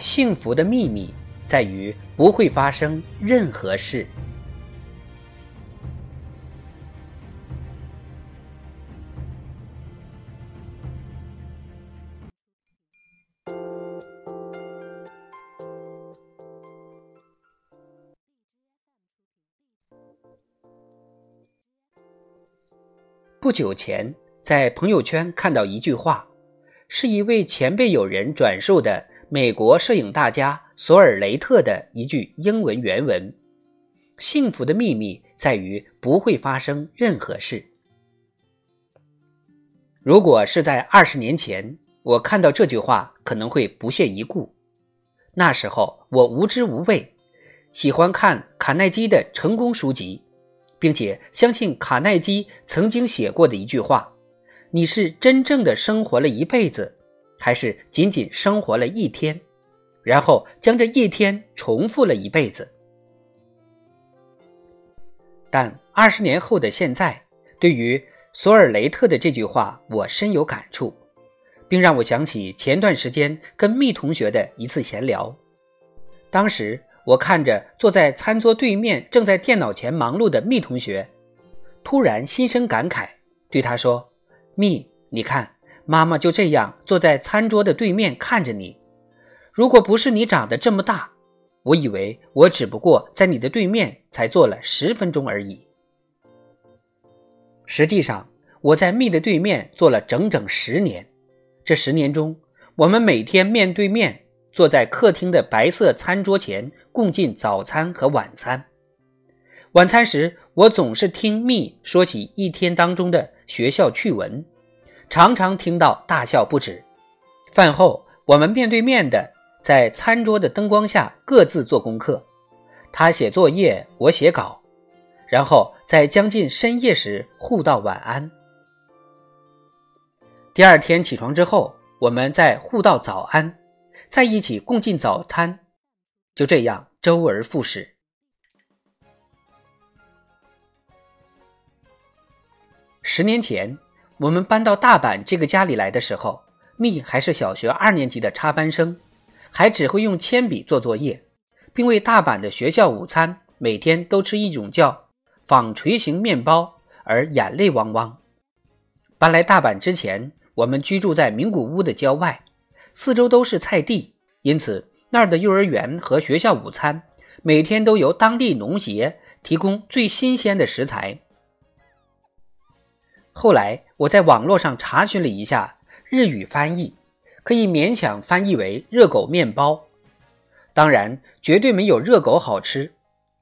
幸福的秘密在于不会发生任何事。不久前，在朋友圈看到一句话，是一位前辈友人转述的美国摄影大家索尔雷特的一句英文原文：“幸福的秘密在于不会发生任何事。”如果是在二十年前，我看到这句话可能会不屑一顾。那时候我无知无畏，喜欢看卡耐基的成功书籍。并且相信卡耐基曾经写过的一句话：“你是真正的生活了一辈子，还是仅仅生活了一天，然后将这一天重复了一辈子？”但二十年后的现在，对于索尔雷特的这句话，我深有感触，并让我想起前段时间跟密同学的一次闲聊，当时。我看着坐在餐桌对面、正在电脑前忙碌的蜜同学，突然心生感慨，对他说：“蜜，你看，妈妈就这样坐在餐桌的对面看着你。如果不是你长得这么大，我以为我只不过在你的对面才坐了十分钟而已。实际上，我在蜜的对面坐了整整十年。这十年中，我们每天面对面。”坐在客厅的白色餐桌前，共进早餐和晚餐。晚餐时，我总是听蜜说起一天当中的学校趣闻，常常听到大笑不止。饭后，我们面对面的在餐桌的灯光下各自做功课，他写作业，我写稿，然后在将近深夜时互道晚安。第二天起床之后，我们再互道早安。在一起共进早餐，就这样周而复始。十年前，我们搬到大阪这个家里来的时候，蜜还是小学二年级的插班生，还只会用铅笔做作业，并为大阪的学校午餐每天都吃一种叫纺锤形面包而眼泪汪汪。搬来大阪之前，我们居住在名古屋的郊外。四周都是菜地，因此那儿的幼儿园和学校午餐每天都由当地农协提供最新鲜的食材。后来我在网络上查询了一下日语翻译，可以勉强翻译为“热狗面包”。当然，绝对没有热狗好吃。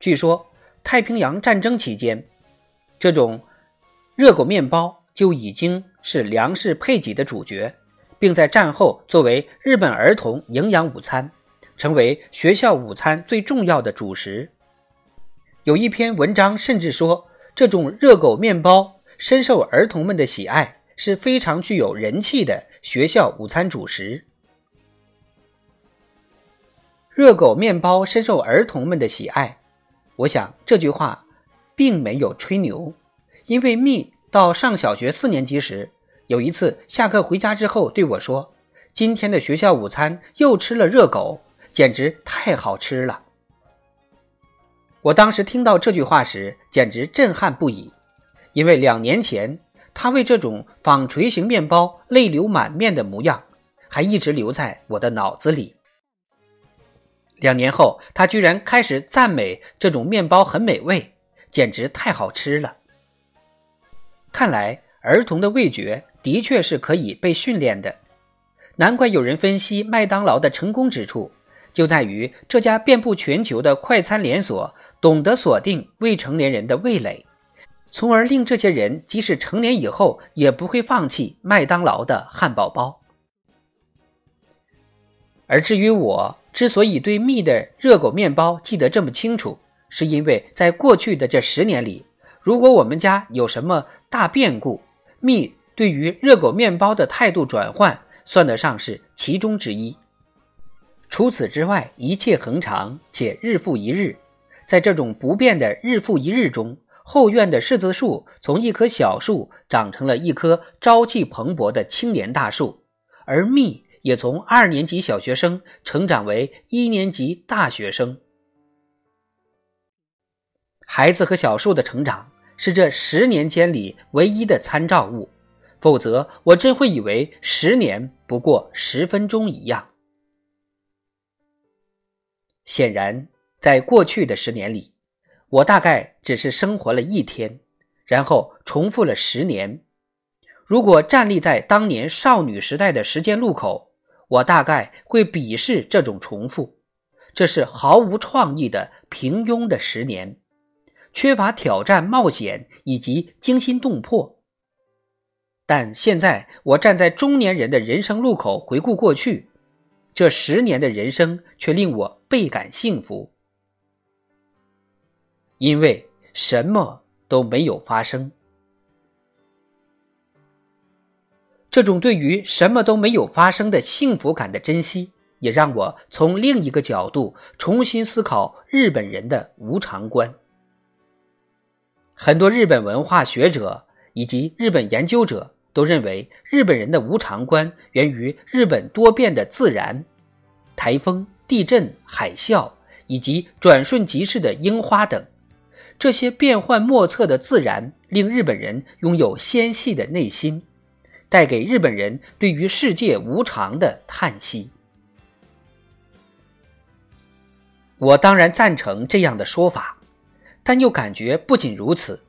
据说太平洋战争期间，这种热狗面包就已经是粮食配给的主角。并在战后作为日本儿童营养午餐，成为学校午餐最重要的主食。有一篇文章甚至说，这种热狗面包深受儿童们的喜爱，是非常具有人气的学校午餐主食。热狗面包深受儿童们的喜爱，我想这句话并没有吹牛，因为蜜到上小学四年级时。有一次下课回家之后对我说：“今天的学校午餐又吃了热狗，简直太好吃了。”我当时听到这句话时，简直震撼不已，因为两年前他为这种纺锤形面包泪流满面的模样，还一直留在我的脑子里。两年后，他居然开始赞美这种面包很美味，简直太好吃了。看来儿童的味觉。的确是可以被训练的，难怪有人分析麦当劳的成功之处，就在于这家遍布全球的快餐连锁懂得锁定未成年人的味蕾，从而令这些人即使成年以后也不会放弃麦当劳的汉堡包。而至于我之所以对蜜的热狗面包记得这么清楚，是因为在过去的这十年里，如果我们家有什么大变故，蜜对于热狗面包的态度转换算得上是其中之一。除此之外，一切恒常且日复一日。在这种不变的日复一日中，后院的柿子树从一棵小树长成了一棵朝气蓬勃的青莲大树，而蜜也从二年级小学生成长为一年级大学生。孩子和小树的成长是这十年间里唯一的参照物，否则我真会以为十年不过十分钟一样。显然。在过去的十年里，我大概只是生活了一天，然后重复了十年。如果站立在当年少女时代的时间路口，我大概会鄙视这种重复。这是毫无创意的平庸的十年，缺乏挑战、冒险以及惊心动魄。但现在，我站在中年人的人生路口回顾过去，这十年的人生却令我倍感幸福。因为什么都没有发生，这种对于什么都没有发生的幸福感的珍惜，也让我从另一个角度重新思考日本人的无常观。很多日本文化学者以及日本研究者都认为，日本人的无常观源于日本多变的自然，台风、地震、海啸以及转瞬即逝的樱花等。这些变幻莫测的自然，令日本人拥有纤细的内心，带给日本人对于世界无常的叹息。我当然赞成这样的说法，但又感觉不仅如此。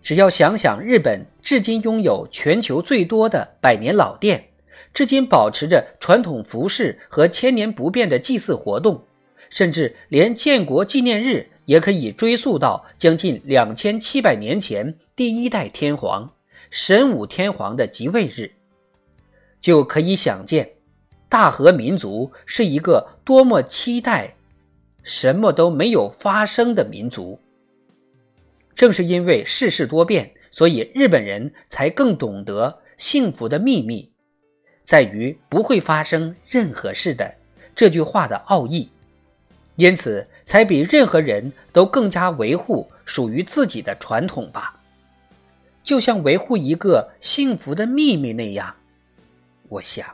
只要想想日本至今拥有全球最多的百年老店，至今保持着传统服饰和千年不变的祭祀活动，甚至连建国纪念日。也可以追溯到将近两千七百年前第一代天皇神武天皇的即位日，就可以想见，大和民族是一个多么期待什么都没有发生的民族。正是因为世事多变，所以日本人才更懂得幸福的秘密，在于不会发生任何事的这句话的奥义。因此，才比任何人都更加维护属于自己的传统吧，就像维护一个幸福的秘密那样，我想。